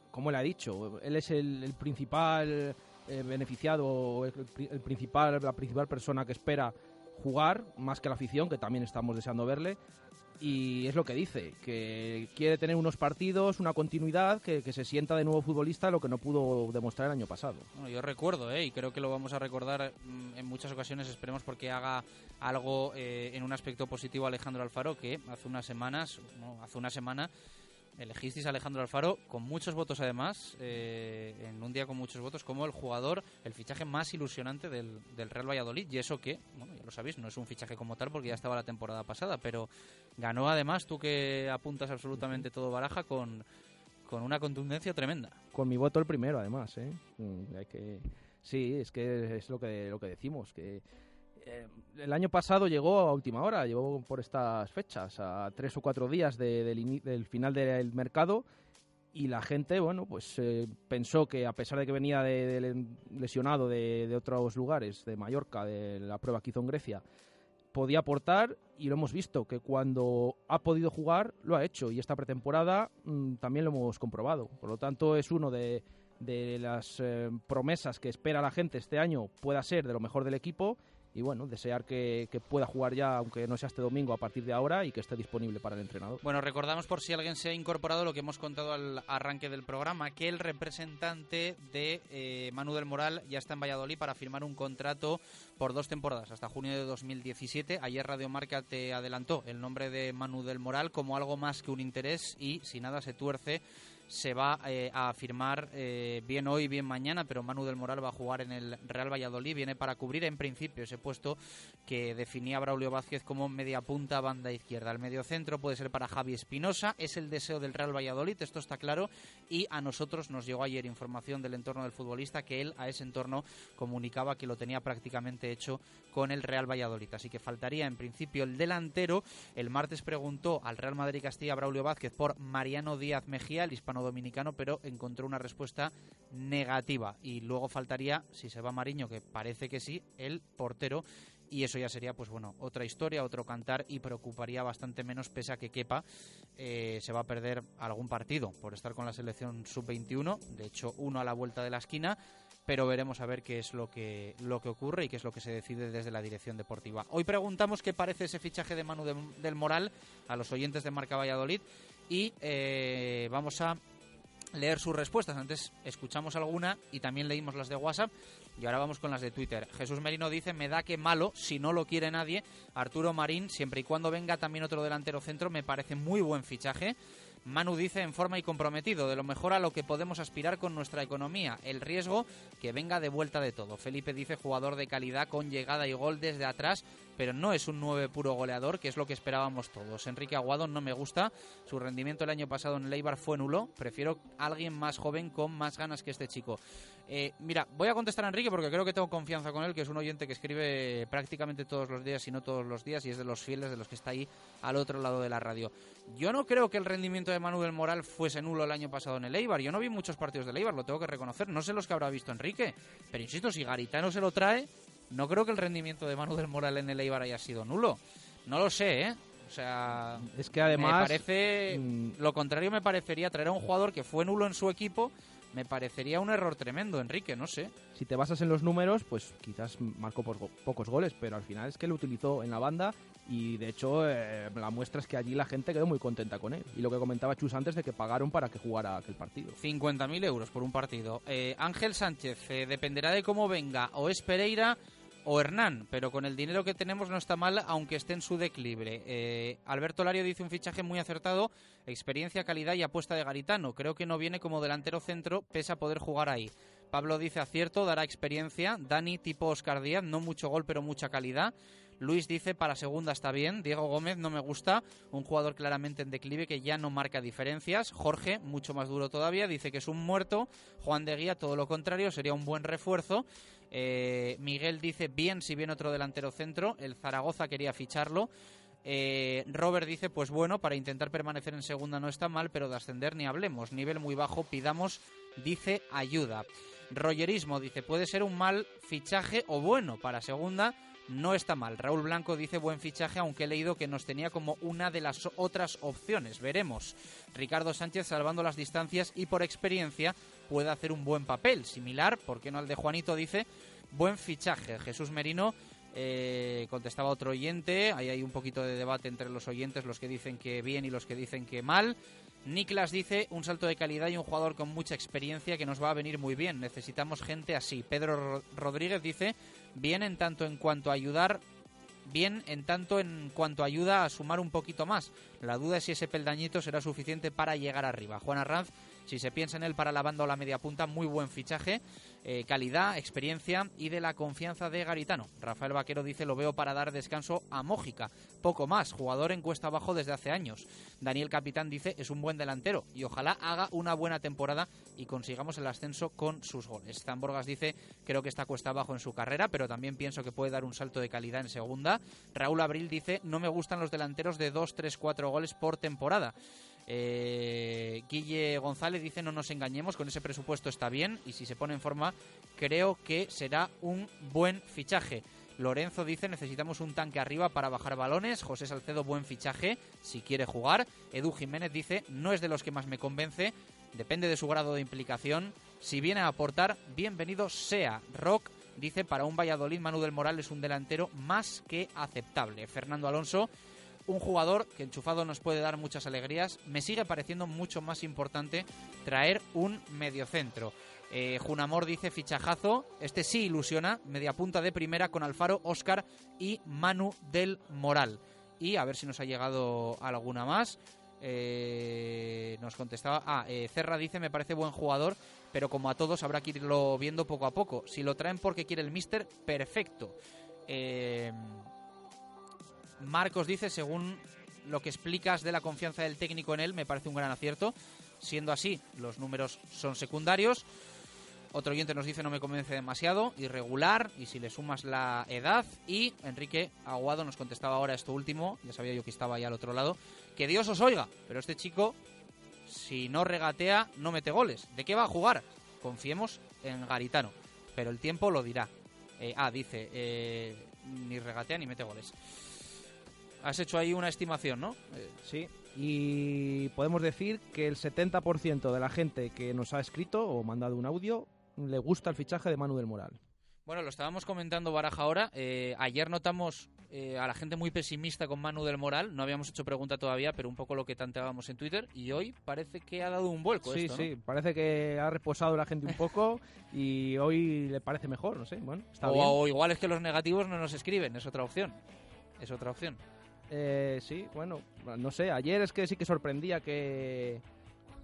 como él ha dicho, él es el, el principal eh, beneficiado, el, pri- el principal, la principal persona que espera jugar, más que la afición, que también estamos deseando verle. Y es lo que dice, que quiere tener unos partidos, una continuidad, que, que se sienta de nuevo futbolista, lo que no pudo demostrar el año pasado. Bueno, yo recuerdo, ¿eh? y creo que lo vamos a recordar mm, en muchas ocasiones, esperemos porque haga algo eh, en un aspecto positivo Alejandro Alfaro, que hace unas semanas, no, hace una semana, elegisteis a Alejandro Alfaro con muchos votos además, eh, en un día con muchos votos, como el jugador, el fichaje más ilusionante del, del Real Valladolid, y eso que, bueno, ya lo sabéis, no es un fichaje como tal porque ya estaba la temporada pasada, pero ganó además, tú que apuntas absolutamente todo baraja, con, con una contundencia tremenda. Con mi voto el primero, además, ¿eh? Mm, hay que... Sí, es que es lo que, lo que decimos, que eh, el año pasado llegó a última hora, llegó por estas fechas, a tres o cuatro días de- del, del final del mercado y la gente, bueno, pues eh, pensó que a pesar de que venía de, lesionado de, otros lugares, de Mallorca, de la prueba que hizo en Grecia, podía aportar y lo hemos visto, que cuando ha podido jugar lo ha hecho y esta pretemporada mm, también lo hemos comprobado. Por lo tanto, es uno de, de las eh, promesas que espera la gente este año, pueda ser de lo mejor del equipo y bueno, desear que, que pueda jugar ya, aunque no sea este domingo, a partir de ahora y que esté disponible para el entrenador. Bueno, recordamos por si alguien se ha incorporado lo que hemos contado al arranque del programa, que el representante de eh, Manu del Moral ya está en Valladolid para firmar un contrato por dos temporadas, hasta junio de 2017. Ayer Radio Marca te adelantó el nombre de Manu del Moral como algo más que un interés y si nada se tuerce se va eh, a firmar eh, bien hoy, bien mañana, pero Manu del Moral va a jugar en el Real Valladolid, viene para cubrir en principio ese puesto que definía Braulio Vázquez como media punta, banda izquierda. El medio centro puede ser para Javi Espinosa, es el deseo del Real Valladolid, esto está claro, y a nosotros nos llegó ayer información del entorno del futbolista que él a ese entorno comunicaba que lo tenía prácticamente hecho con el Real Valladolid. Así que faltaría en principio el delantero. El martes preguntó al Real Madrid Castilla Braulio Vázquez por Mariano Díaz Mejía, el hispano-dominicano, pero encontró una respuesta negativa. Y luego faltaría, si se va Mariño, que parece que sí, el portero. Y eso ya sería, pues bueno, otra historia, otro cantar y preocuparía bastante menos, pese a que quepa, eh, se va a perder algún partido por estar con la selección sub-21. De hecho, uno a la vuelta de la esquina pero veremos a ver qué es lo que, lo que ocurre y qué es lo que se decide desde la dirección deportiva. Hoy preguntamos qué parece ese fichaje de Manu de- del Moral a los oyentes de Marca Valladolid y eh, vamos a leer sus respuestas. Antes escuchamos alguna y también leímos las de WhatsApp y ahora vamos con las de Twitter. Jesús Merino dice, me da que malo, si no lo quiere nadie. Arturo Marín, siempre y cuando venga también otro delantero centro, me parece muy buen fichaje. Manu dice en forma y comprometido, de lo mejor a lo que podemos aspirar con nuestra economía, el riesgo que venga de vuelta de todo. Felipe dice jugador de calidad con llegada y gol desde atrás, pero no es un 9 puro goleador, que es lo que esperábamos todos. Enrique Aguado no me gusta, su rendimiento el año pasado en el Eibar fue nulo, prefiero a alguien más joven con más ganas que este chico. Eh, mira, voy a contestar a Enrique porque creo que tengo confianza con él, que es un oyente que escribe prácticamente todos los días, si no todos los días, y es de los fieles, de los que está ahí al otro lado de la radio. Yo no creo que el rendimiento de Manuel Moral fuese nulo el año pasado en el Eibar. Yo no vi muchos partidos del Eibar, lo tengo que reconocer. No sé los que habrá visto Enrique, pero insisto, si Garitano se lo trae, no creo que el rendimiento de Manuel Moral en el Eibar haya sido nulo. No lo sé, ¿eh? O sea, Es que además... me parece mm, lo contrario me parecería traer a un jugador que fue nulo en su equipo me parecería un error tremendo Enrique no sé si te basas en los números, pues quizás marcó pocos goles, pero al final es que lo utilizó en la banda y de hecho eh, la muestra es que allí la gente quedó muy contenta con él. Y lo que comentaba Chus antes de que pagaron para que jugara aquel partido. 50.000 euros por un partido Eh, Ángel Sánchez eh, dependerá de cómo venga o es Pereira o Hernán, pero con el dinero que tenemos no está mal, aunque esté en su declive. Eh, Alberto Lario dice un fichaje muy acertado, experiencia, calidad y apuesta de Garitano. Creo que no viene como delantero centro, pese a poder jugar ahí. Pablo dice acierto, dará experiencia. Dani, tipo Oscar Díaz, no mucho gol, pero mucha calidad. Luis dice, para segunda está bien. Diego Gómez no me gusta, un jugador claramente en declive que ya no marca diferencias. Jorge, mucho más duro todavía, dice que es un muerto. Juan de Guía, todo lo contrario, sería un buen refuerzo. Eh, Miguel dice, bien si viene otro delantero centro. El Zaragoza quería ficharlo. Eh, Robert dice, pues bueno, para intentar permanecer en segunda no está mal, pero de ascender ni hablemos. Nivel muy bajo, pidamos, dice, ayuda. Rogerismo dice, puede ser un mal fichaje o bueno para segunda no está mal. Raúl Blanco dice buen fichaje, aunque he leído que nos tenía como una de las otras opciones. Veremos. Ricardo Sánchez salvando las distancias y por experiencia puede hacer un buen papel. Similar, ¿por qué no al de Juanito? Dice buen fichaje. Jesús Merino eh, contestaba otro oyente. Ahí hay un poquito de debate entre los oyentes, los que dicen que bien y los que dicen que mal. Niklas dice un salto de calidad y un jugador con mucha experiencia que nos va a venir muy bien. Necesitamos gente así. Pedro Rodríguez dice bien en tanto en cuanto a ayudar, bien en tanto en cuanto ayuda a sumar un poquito más. La duda es si ese peldañito será suficiente para llegar arriba. Juan Arranz, si se piensa en él para la banda o la media punta, muy buen fichaje. Eh, calidad, experiencia y de la confianza de Garitano. Rafael Vaquero dice lo veo para dar descanso a Mójica. Poco más, jugador en cuesta abajo desde hace años. Daniel Capitán dice es un buen delantero y ojalá haga una buena temporada y consigamos el ascenso con sus goles. Zamborgas dice creo que está cuesta abajo en su carrera, pero también pienso que puede dar un salto de calidad en segunda. Raúl Abril dice no me gustan los delanteros de 2, 3, 4 goles por temporada. Eh, Guille González dice no nos engañemos, con ese presupuesto está bien y si se pone en forma creo que será un buen fichaje. Lorenzo dice necesitamos un tanque arriba para bajar balones. José Salcedo buen fichaje si quiere jugar. Edu Jiménez dice no es de los que más me convence, depende de su grado de implicación. Si viene a aportar, bienvenido sea. Rock dice para un Valladolid Manu del Moral es un delantero más que aceptable. Fernando Alonso un jugador que enchufado nos puede dar muchas alegrías. Me sigue pareciendo mucho más importante traer un mediocentro. Eh, Junamor dice fichajazo, este sí ilusiona, media punta de primera con Alfaro, Oscar y Manu del Moral. Y a ver si nos ha llegado alguna más. Eh, nos contestaba. Ah, eh, Cerra dice: Me parece buen jugador, pero como a todos habrá que irlo viendo poco a poco. Si lo traen porque quiere el Mister, perfecto. Marcos dice, según lo que explicas de la confianza del técnico en él, me parece un gran acierto. Siendo así, los números son secundarios. Otro oyente nos dice no me convence demasiado, irregular, y si le sumas la edad. Y Enrique Aguado nos contestaba ahora esto último, ya sabía yo que estaba ahí al otro lado, que Dios os oiga, pero este chico, si no regatea, no mete goles. ¿De qué va a jugar? Confiemos en Garitano, pero el tiempo lo dirá. Eh, ah, dice, eh, ni regatea ni mete goles. Has hecho ahí una estimación, ¿no? Eh, sí, y podemos decir que el 70% de la gente que nos ha escrito o mandado un audio le gusta el fichaje de Manu del Moral. Bueno, lo estábamos comentando Baraja ahora. Eh, ayer notamos eh, a la gente muy pesimista con Manu del Moral. No habíamos hecho pregunta todavía, pero un poco lo que tanteábamos en Twitter. Y hoy parece que ha dado un vuelco. Sí, esto, sí, parece que ha reposado la gente un poco y hoy le parece mejor, no sé. Bueno, está o, bien. o igual es que los negativos no nos escriben, es otra opción. Es otra opción. Eh, sí, bueno, no sé. Ayer es que sí que sorprendía que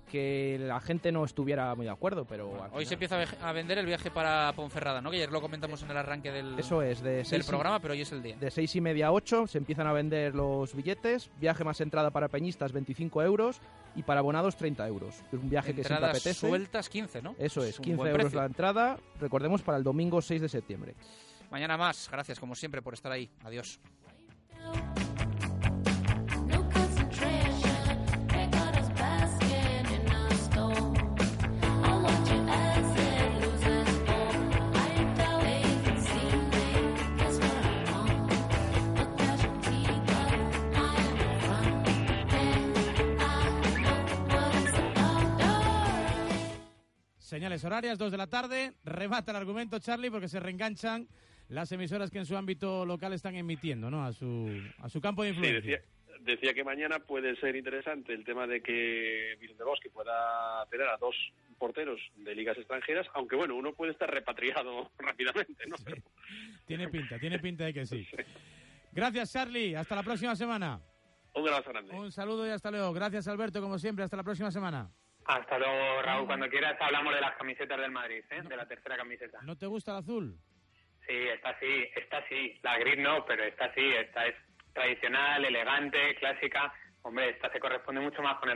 que la gente no estuviera muy de acuerdo, pero Hoy se empieza a ve- a vender el viaje para Ponferrada, ¿no? Que ayer lo comentamos en el arranque del, Eso es, de del y- programa, pero hoy es el día. De seis y media a 8 se empiezan a vender los billetes. Viaje más entrada para peñistas 25 euros y para abonados 30 euros. Es un viaje que siempre apetece. sueltas 15, ¿no? Eso es, un 15 buen euros precio. la entrada. Recordemos para el domingo 6 de septiembre. Mañana más. Gracias, como siempre, por estar ahí. Adiós. Señales horarias, 2 de la tarde. Remata el argumento, Charlie, porque se reenganchan las emisoras que en su ámbito local están emitiendo, ¿no? A su, a su campo de Sí, influencia. decía, decía que mañana puede ser interesante el tema de que Vicente Bosque pueda tener a dos porteros de ligas extranjeras, aunque bueno, uno puede estar repatriado rápidamente, ¿no? Pero- Tiene pinta, tiene pinta de que sí. Gracias, Charlie. Hasta la próxima semana. Un abrazo grande. Un saludo y hasta luego. Gracias, Alberto, como siempre. Hasta la próxima semana. Hasta luego, Raúl. Cuando quieras hablamos de las camisetas del Madrid, ¿eh? de la tercera camiseta. ¿No te gusta el azul? Sí, esta sí, esta sí. La gris no, pero esta sí, esta es tradicional, elegante, clásica. Hombre, esta se corresponde mucho más con el